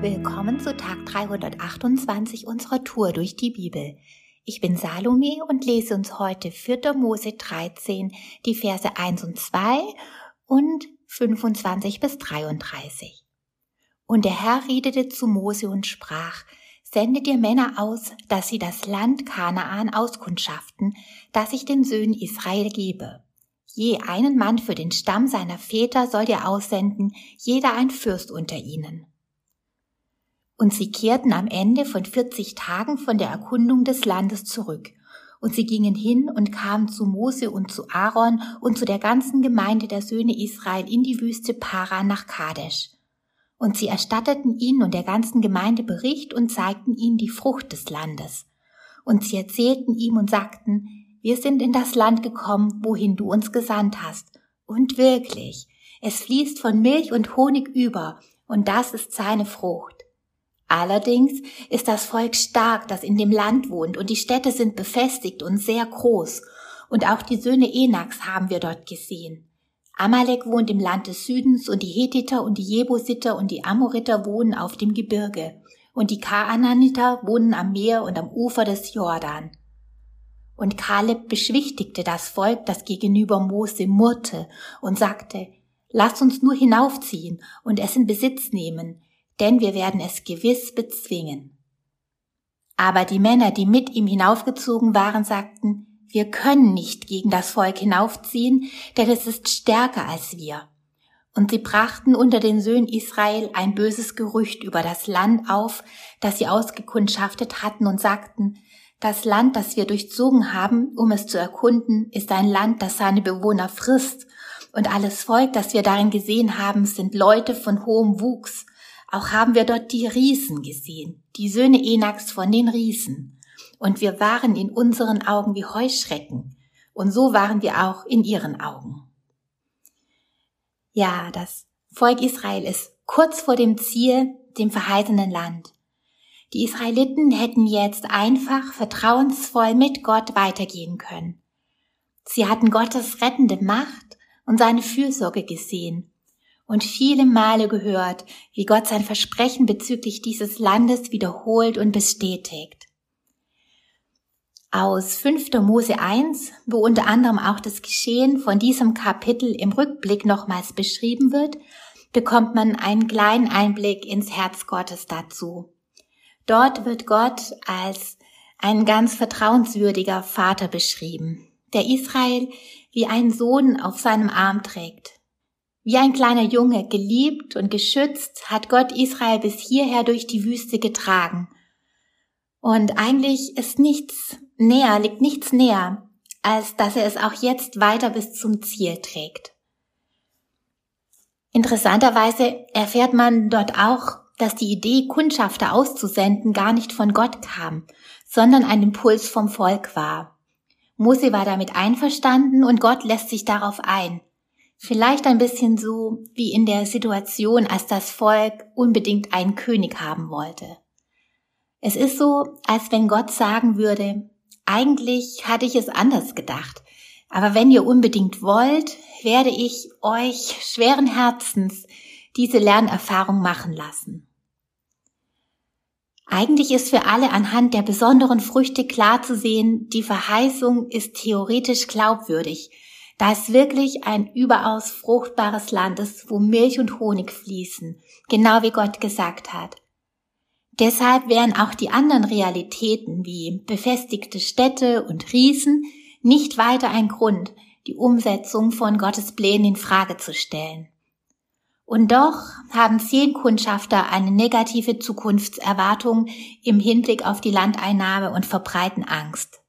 Willkommen zu Tag 328 unserer Tour durch die Bibel. Ich bin Salome und lese uns heute 4. Mose 13, die Verse 1 und 2 und 25 bis 33. Und der Herr redete zu Mose und sprach, Sende dir Männer aus, dass sie das Land Kanaan auskundschaften, das ich den Söhnen Israel gebe. Je einen Mann für den Stamm seiner Väter soll ihr aussenden, jeder ein Fürst unter ihnen. Und sie kehrten am Ende von 40 Tagen von der Erkundung des Landes zurück. Und sie gingen hin und kamen zu Mose und zu Aaron und zu der ganzen Gemeinde der Söhne Israel in die Wüste Paran nach Kadesh. Und sie erstatteten ihnen und der ganzen Gemeinde Bericht und zeigten ihnen die Frucht des Landes. Und sie erzählten ihm und sagten, wir sind in das Land gekommen, wohin du uns gesandt hast. Und wirklich, es fließt von Milch und Honig über, und das ist seine Frucht. Allerdings ist das Volk stark, das in dem Land wohnt, und die Städte sind befestigt und sehr groß. Und auch die Söhne Enaks haben wir dort gesehen. Amalek wohnt im Land des Südens und die Hethiter und die Jebusiter und die Amoriter wohnen auf dem Gebirge und die Kaananiter wohnen am Meer und am Ufer des Jordan. Und Kaleb beschwichtigte das Volk, das gegenüber Mose murrte und sagte, Lass uns nur hinaufziehen und es in Besitz nehmen, denn wir werden es gewiss bezwingen. Aber die Männer, die mit ihm hinaufgezogen waren, sagten, wir können nicht gegen das Volk hinaufziehen, denn es ist stärker als wir. Und sie brachten unter den Söhnen Israel ein böses Gerücht über das Land auf, das sie ausgekundschaftet hatten und sagten, das Land, das wir durchzogen haben, um es zu erkunden, ist ein Land, das seine Bewohner frisst, und alles Volk, das wir darin gesehen haben, sind Leute von hohem Wuchs, auch haben wir dort die Riesen gesehen, die Söhne Enaks von den Riesen. Und wir waren in unseren Augen wie Heuschrecken. Und so waren wir auch in ihren Augen. Ja, das Volk Israel ist kurz vor dem Ziel, dem verheißenen Land. Die Israeliten hätten jetzt einfach vertrauensvoll mit Gott weitergehen können. Sie hatten Gottes rettende Macht und seine Fürsorge gesehen und viele Male gehört, wie Gott sein Versprechen bezüglich dieses Landes wiederholt und bestätigt. Aus 5. Mose 1, wo unter anderem auch das Geschehen von diesem Kapitel im Rückblick nochmals beschrieben wird, bekommt man einen kleinen Einblick ins Herz Gottes dazu. Dort wird Gott als ein ganz vertrauenswürdiger Vater beschrieben, der Israel wie einen Sohn auf seinem Arm trägt, wie ein kleiner Junge, geliebt und geschützt, hat Gott Israel bis hierher durch die Wüste getragen. Und eigentlich ist nichts näher, liegt nichts näher, als dass er es auch jetzt weiter bis zum Ziel trägt. Interessanterweise erfährt man dort auch, dass die Idee, Kundschafter auszusenden, gar nicht von Gott kam, sondern ein Impuls vom Volk war. Mose war damit einverstanden und Gott lässt sich darauf ein. Vielleicht ein bisschen so wie in der Situation, als das Volk unbedingt einen König haben wollte. Es ist so, als wenn Gott sagen würde, eigentlich hatte ich es anders gedacht, aber wenn ihr unbedingt wollt, werde ich euch schweren Herzens diese Lernerfahrung machen lassen. Eigentlich ist für alle anhand der besonderen Früchte klar zu sehen, die Verheißung ist theoretisch glaubwürdig, da es wirklich ein überaus fruchtbares Land ist, wo Milch und Honig fließen, genau wie Gott gesagt hat. Deshalb wären auch die anderen Realitäten wie befestigte Städte und Riesen nicht weiter ein Grund, die Umsetzung von Gottes Plänen in Frage zu stellen. Und doch haben zehn Kundschafter eine negative Zukunftserwartung im Hinblick auf die Landeinnahme und verbreiten Angst.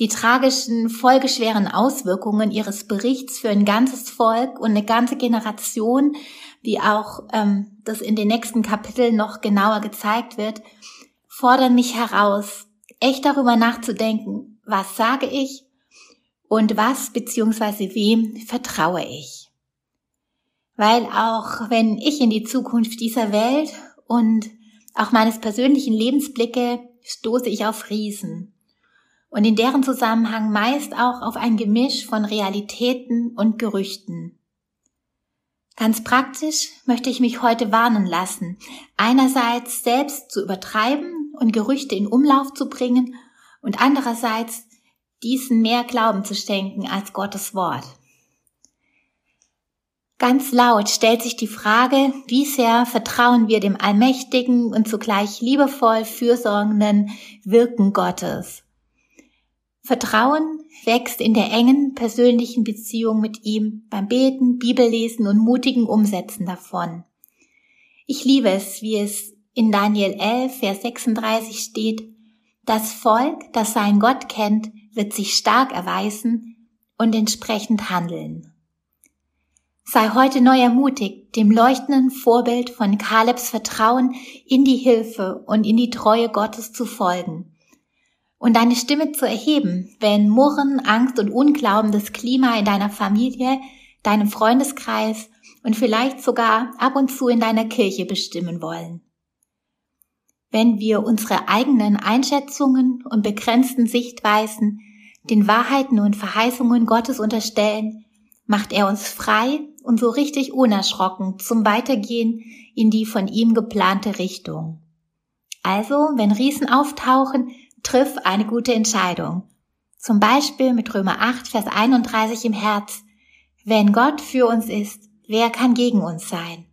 Die tragischen, folgeschweren Auswirkungen ihres Berichts für ein ganzes Volk und eine ganze Generation, wie auch ähm, das in den nächsten Kapiteln noch genauer gezeigt wird, fordern mich heraus, echt darüber nachzudenken, was sage ich und was bzw. wem vertraue ich. Weil auch wenn ich in die Zukunft dieser Welt und auch meines persönlichen Lebens blicke, stoße ich auf Riesen und in deren Zusammenhang meist auch auf ein Gemisch von Realitäten und Gerüchten. Ganz praktisch möchte ich mich heute warnen lassen, einerseits selbst zu übertreiben und Gerüchte in Umlauf zu bringen und andererseits diesen mehr Glauben zu schenken als Gottes Wort. Ganz laut stellt sich die Frage, wie sehr vertrauen wir dem allmächtigen und zugleich liebevoll fürsorgenden Wirken Gottes. Vertrauen wächst in der engen persönlichen Beziehung mit ihm beim Beten, Bibellesen und mutigen Umsetzen davon. Ich liebe es, wie es in Daniel 11, Vers 36 steht, das Volk, das sein Gott kennt, wird sich stark erweisen und entsprechend handeln. Sei heute neu ermutigt, dem leuchtenden Vorbild von Kalebs Vertrauen in die Hilfe und in die Treue Gottes zu folgen und deine Stimme zu erheben, wenn Murren, Angst und Unglauben das Klima in deiner Familie, deinem Freundeskreis und vielleicht sogar ab und zu in deiner Kirche bestimmen wollen. Wenn wir unsere eigenen Einschätzungen und begrenzten Sichtweisen den Wahrheiten und Verheißungen Gottes unterstellen, macht er uns frei und so richtig unerschrocken zum Weitergehen in die von ihm geplante Richtung. Also, wenn Riesen auftauchen, triff eine gute Entscheidung. Zum Beispiel mit Römer 8, Vers 31 im Herz. Wenn Gott für uns ist, wer kann gegen uns sein?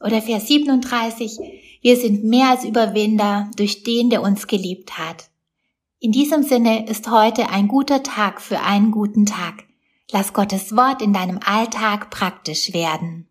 Oder Vers 37, wir sind mehr als Überwinder durch den, der uns geliebt hat. In diesem Sinne ist heute ein guter Tag für einen guten Tag. Lass Gottes Wort in deinem Alltag praktisch werden.